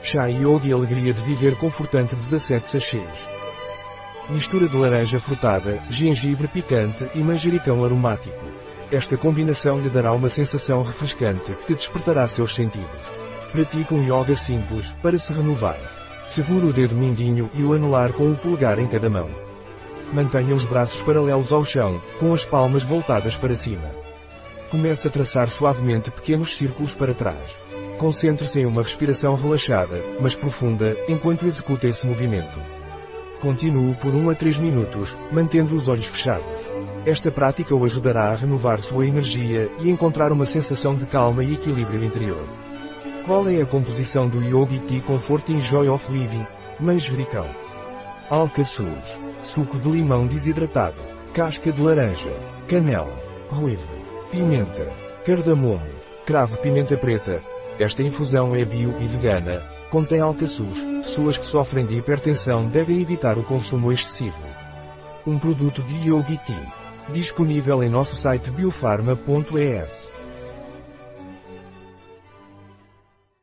Chá Yogi Alegria de Viver Confortante 17 sachês. Mistura de laranja frutada, gengibre picante e manjericão aromático. Esta combinação lhe dará uma sensação refrescante que despertará seus sentidos. Pratique um yoga simples para se renovar. Segure o dedo mindinho e o anular com o polegar em cada mão. Mantenha os braços paralelos ao chão, com as palmas voltadas para cima. Comece a traçar suavemente pequenos círculos para trás. Concentre-se em uma respiração relaxada, mas profunda, enquanto executa esse movimento. Continue por 1 a 3 minutos, mantendo os olhos fechados. Esta prática o ajudará a renovar sua energia e encontrar uma sensação de calma e equilíbrio interior. Qual é a composição do Yogi Tea Comfort in Joy of Living? Manjericão. Alcaçuz. Suco de limão desidratado. Casca de laranja. Canela. Ruivo. Pimenta. Cardamomo. Cravo pimenta preta. Esta infusão é bio e vegana. Contém alcaçuz. Pessoas que sofrem de hipertensão devem evitar o consumo excessivo. Um produto de Yogi Tea. Disponível em nosso site biofarma.es.